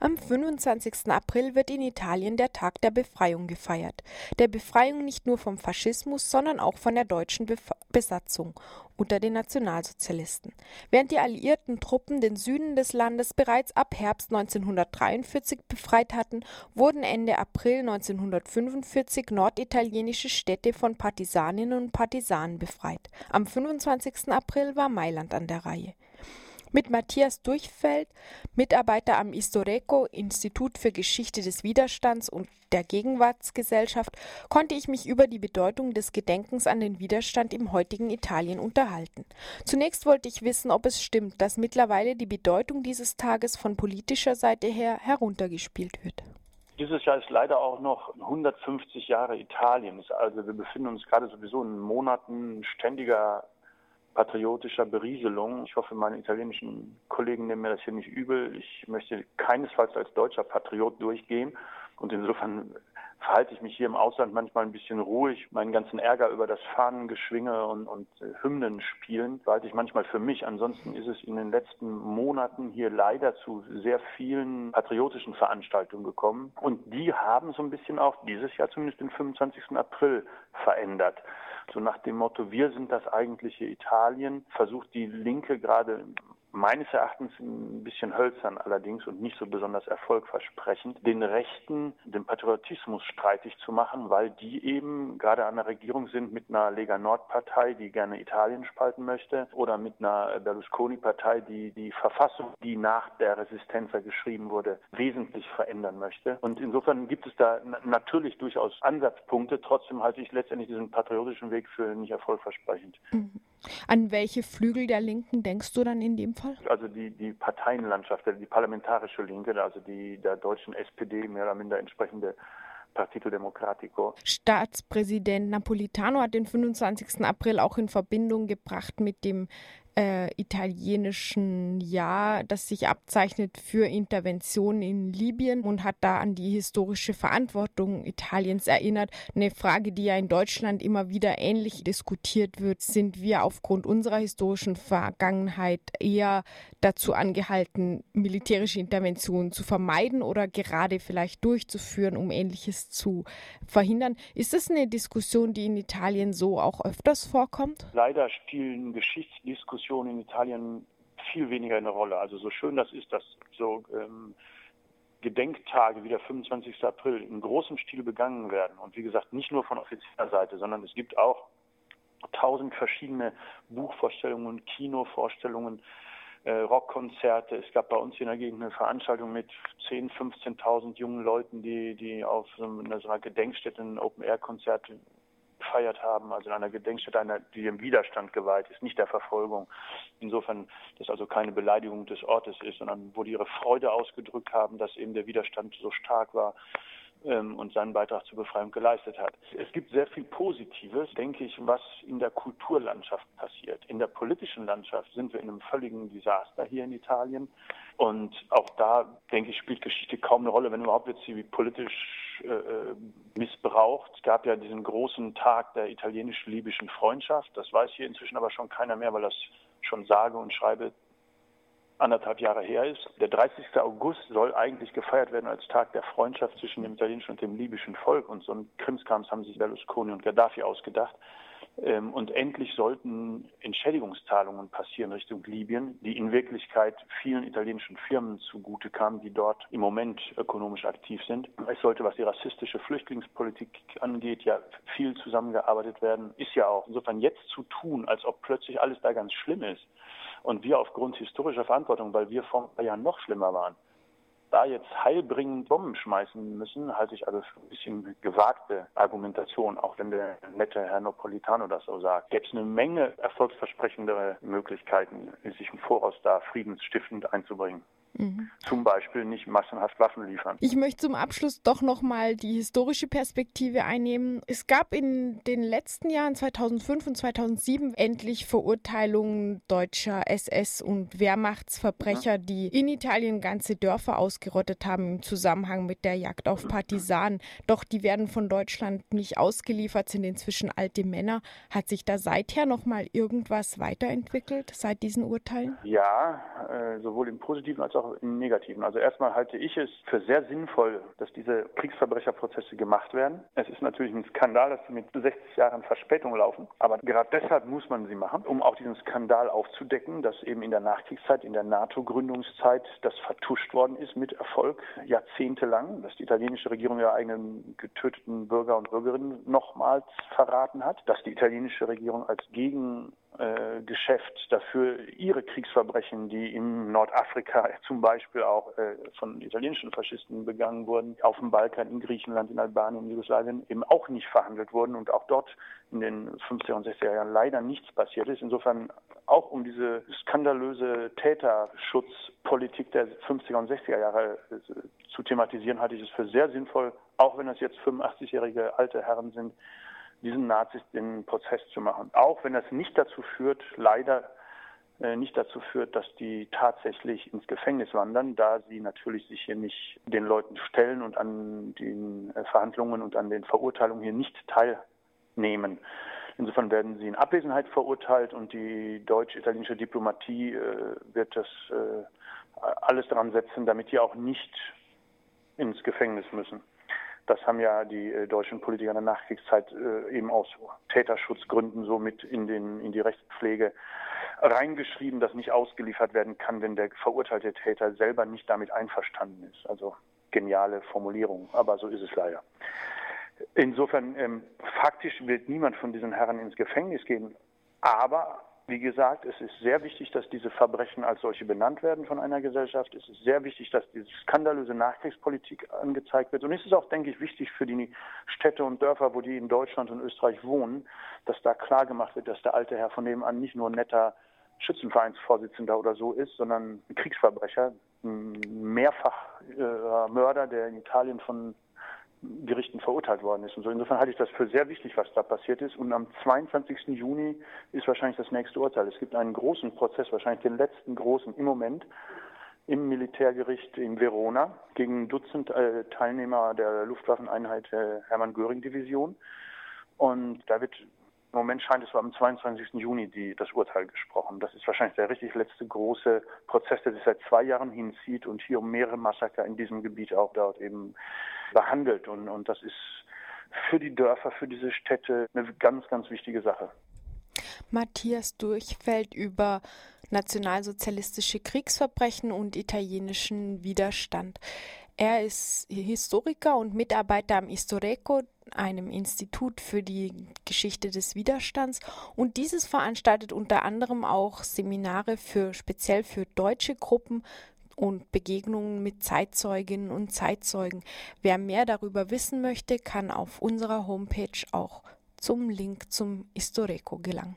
Am 25. April wird in Italien der Tag der Befreiung gefeiert. Der Befreiung nicht nur vom Faschismus, sondern auch von der deutschen Bef Besatzung unter den Nationalsozialisten. Während die alliierten Truppen den Süden des Landes bereits ab Herbst 1943 befreit hatten, wurden Ende April 1945 norditalienische Städte von Partisaninnen und Partisanen befreit. Am 25. April war Mailand an der Reihe. Mit Matthias Durchfeld, Mitarbeiter am Istoreco, Institut für Geschichte des Widerstands und der Gegenwartsgesellschaft, konnte ich mich über die Bedeutung des Gedenkens an den Widerstand im heutigen Italien unterhalten. Zunächst wollte ich wissen, ob es stimmt, dass mittlerweile die Bedeutung dieses Tages von politischer Seite her heruntergespielt wird. Dieses Jahr ist leider auch noch 150 Jahre Italien. Also wir befinden uns gerade sowieso in Monaten ständiger patriotischer Berieselung. Ich hoffe, meine italienischen Kollegen nehmen mir das hier nicht übel. Ich möchte keinesfalls als deutscher Patriot durchgehen. Und insofern verhalte ich mich hier im Ausland manchmal ein bisschen ruhig. Meinen ganzen Ärger über das Fahnengeschwinge und, und Hymnen spielen behalte ich manchmal für mich. Ansonsten ist es in den letzten Monaten hier leider zu sehr vielen patriotischen Veranstaltungen gekommen. Und die haben so ein bisschen auch dieses Jahr zumindest den 25. April verändert. So nach dem Motto, wir sind das eigentliche Italien, versucht die Linke gerade meines Erachtens ein bisschen hölzern allerdings und nicht so besonders erfolgversprechend, den Rechten den Patriotismus streitig zu machen, weil die eben gerade an der Regierung sind mit einer Lega Nord-Partei, die gerne Italien spalten möchte, oder mit einer Berlusconi-Partei, die die Verfassung, die nach der Resistenza geschrieben wurde, wesentlich verändern möchte. Und insofern gibt es da natürlich durchaus Ansatzpunkte. Trotzdem halte ich letztendlich diesen patriotischen Weg für nicht erfolgversprechend. Mhm. An welche Flügel der Linken denkst du dann in dem Fall? Also die, die Parteienlandschaft, die parlamentarische Linke, also die der deutschen SPD mehr oder minder entsprechende Partito Democratico. Staatspräsident Napolitano hat den 25. April auch in Verbindung gebracht mit dem äh, italienischen Jahr, das sich abzeichnet für Interventionen in Libyen und hat da an die historische Verantwortung Italiens erinnert. Eine Frage, die ja in Deutschland immer wieder ähnlich diskutiert wird, sind wir aufgrund unserer historischen Vergangenheit eher dazu angehalten, militärische Interventionen zu vermeiden oder gerade vielleicht durchzuführen, um ähnliches zu verhindern. Ist das eine Diskussion, die in Italien so auch öfters vorkommt? Leider spielen Geschichtsdiskussionen Diskussion in Italien viel weniger eine Rolle. Also so schön das ist, dass so ähm, Gedenktage wie der 25. April in großem Stil begangen werden. Und wie gesagt, nicht nur von offizieller Seite, sondern es gibt auch tausend verschiedene Buchvorstellungen, Kinovorstellungen, äh, Rockkonzerte. Es gab bei uns in der Gegend eine Veranstaltung mit 10.000, 15.000 jungen Leuten, die, die auf so einer Gedenkstätte ein Open-Air-Konzert gefeiert haben, also in einer Gedenkstätte, einer, die dem Widerstand geweiht ist, nicht der Verfolgung. Insofern, dass also keine Beleidigung des Ortes ist, sondern wo die ihre Freude ausgedrückt haben, dass eben der Widerstand so stark war ähm, und seinen Beitrag zur Befreiung geleistet hat. Es gibt sehr viel Positives, denke ich, was in der Kulturlandschaft passiert. In der politischen Landschaft sind wir in einem völligen Desaster hier in Italien. Und auch da, denke ich, spielt Geschichte kaum eine Rolle, wenn überhaupt wird sie politisch äh, äh, missbraucht. Es gab ja diesen großen Tag der italienisch-libyschen Freundschaft. Das weiß hier inzwischen aber schon keiner mehr, weil das schon sage und schreibe anderthalb Jahre her ist. Der 30. August soll eigentlich gefeiert werden als Tag der Freundschaft zwischen dem italienischen und dem libyschen Volk. Und so ein Krimskrams haben sich Berlusconi und Gaddafi ausgedacht. Ähm, und endlich sollten Entschädigungszahlungen passieren Richtung Libyen, die in Wirklichkeit vielen italienischen Firmen zugute kamen, die dort im Moment ökonomisch aktiv sind. Es sollte, was die rassistische Flüchtlingspolitik angeht, ja viel zusammengearbeitet werden. Ist ja auch. Insofern jetzt zu tun, als ob plötzlich alles da ganz schlimm ist und wir aufgrund historischer Verantwortung, weil wir vor ein paar Jahren noch schlimmer waren, da jetzt heilbringend Bomben schmeißen müssen, halte ich also für ein bisschen gewagte Argumentation, auch wenn der nette Herr Napolitano das so sagt. Gäbe es eine Menge erfolgsversprechendere Möglichkeiten, sich im Voraus da friedensstiftend einzubringen. Mhm. Zum Beispiel nicht massenhaft Waffen liefern. Ich möchte zum Abschluss doch nochmal die historische Perspektive einnehmen. Es gab in den letzten Jahren 2005 und 2007 endlich Verurteilungen deutscher SS- und Wehrmachtsverbrecher, mhm. die in Italien ganze Dörfer ausgerottet haben im Zusammenhang mit der Jagd auf Partisanen. Doch die werden von Deutschland nicht ausgeliefert, sind inzwischen alte Männer. Hat sich da seither nochmal irgendwas weiterentwickelt seit diesen Urteilen? Ja, äh, sowohl im positiven als auch auch im Negativen. Also erstmal halte ich es für sehr sinnvoll, dass diese Kriegsverbrecherprozesse gemacht werden. Es ist natürlich ein Skandal, dass sie mit 60 Jahren Verspätung laufen, aber gerade deshalb muss man sie machen, um auch diesen Skandal aufzudecken, dass eben in der Nachkriegszeit, in der NATO-Gründungszeit das vertuscht worden ist mit Erfolg jahrzehntelang, dass die italienische Regierung ihre eigenen getöteten Bürger und Bürgerinnen nochmals verraten hat, dass die italienische Regierung als Gegen Geschäft dafür ihre Kriegsverbrechen, die in Nordafrika zum Beispiel auch äh, von italienischen Faschisten begangen wurden, auf dem Balkan, in Griechenland, in Albanien, in Jugoslawien eben auch nicht verhandelt wurden und auch dort in den 50er und 60er Jahren leider nichts passiert ist. Insofern auch um diese skandalöse Täterschutzpolitik der 50er und 60er Jahre äh, zu thematisieren, halte ich es für sehr sinnvoll, auch wenn das jetzt 85-jährige alte Herren sind, diesen Nazis den Prozess zu machen. Auch wenn das nicht dazu führt, leider nicht dazu führt, dass die tatsächlich ins Gefängnis wandern, da sie natürlich sich hier nicht den Leuten stellen und an den äh, Verhandlungen und an den Verurteilungen hier nicht teilnehmen. Insofern werden sie in Abwesenheit verurteilt und die deutsch-italienische Diplomatie äh, wird das äh, alles daran setzen, damit die auch nicht ins Gefängnis müssen. Das haben ja die äh, deutschen Politiker in der Nachkriegszeit äh, eben aus Täterschutzgründen so mit in, den, in die Rechtspflege reingeschrieben, dass nicht ausgeliefert werden kann, wenn der verurteilte Täter selber nicht damit einverstanden ist. Also geniale Formulierung, aber so ist es leider. Insofern, ähm, faktisch wird niemand von diesen Herren ins Gefängnis gehen, aber wie gesagt, es ist sehr wichtig, dass diese Verbrechen als solche benannt werden von einer Gesellschaft. Es ist sehr wichtig, dass diese skandalöse Nachkriegspolitik angezeigt wird. Und es ist auch, denke ich, wichtig für die Städte und Dörfer, wo die in Deutschland und Österreich wohnen, dass da klar gemacht wird, dass der alte Herr von nebenan nicht nur ein netter Schützenvereinsvorsitzender oder so ist, sondern ein Kriegsverbrecher, ein Mehrfachmörder, der in Italien von Gerichten verurteilt worden ist. Und so insofern halte ich das für sehr wichtig, was da passiert ist. Und am 22. Juni ist wahrscheinlich das nächste Urteil. Es gibt einen großen Prozess, wahrscheinlich den letzten großen im Moment im Militärgericht in Verona gegen ein Dutzend äh, Teilnehmer der Luftwaffeneinheit äh, Hermann Göring Division. Und da wird im Moment scheint es war am 22. Juni die, das Urteil gesprochen. Das ist wahrscheinlich der richtig letzte große Prozess, der sich seit zwei Jahren hinzieht und hier um mehrere Massaker in diesem Gebiet auch dort eben behandelt. Und, und das ist für die Dörfer, für diese Städte eine ganz, ganz wichtige Sache. Matthias Durchfeld über nationalsozialistische Kriegsverbrechen und italienischen Widerstand. Er ist Historiker und Mitarbeiter am Istoreco, einem Institut für die Geschichte des Widerstands. Und dieses veranstaltet unter anderem auch Seminare für speziell für deutsche Gruppen und Begegnungen mit Zeitzeuginnen und Zeitzeugen. Wer mehr darüber wissen möchte, kann auf unserer Homepage auch zum Link zum Istoreco gelangen.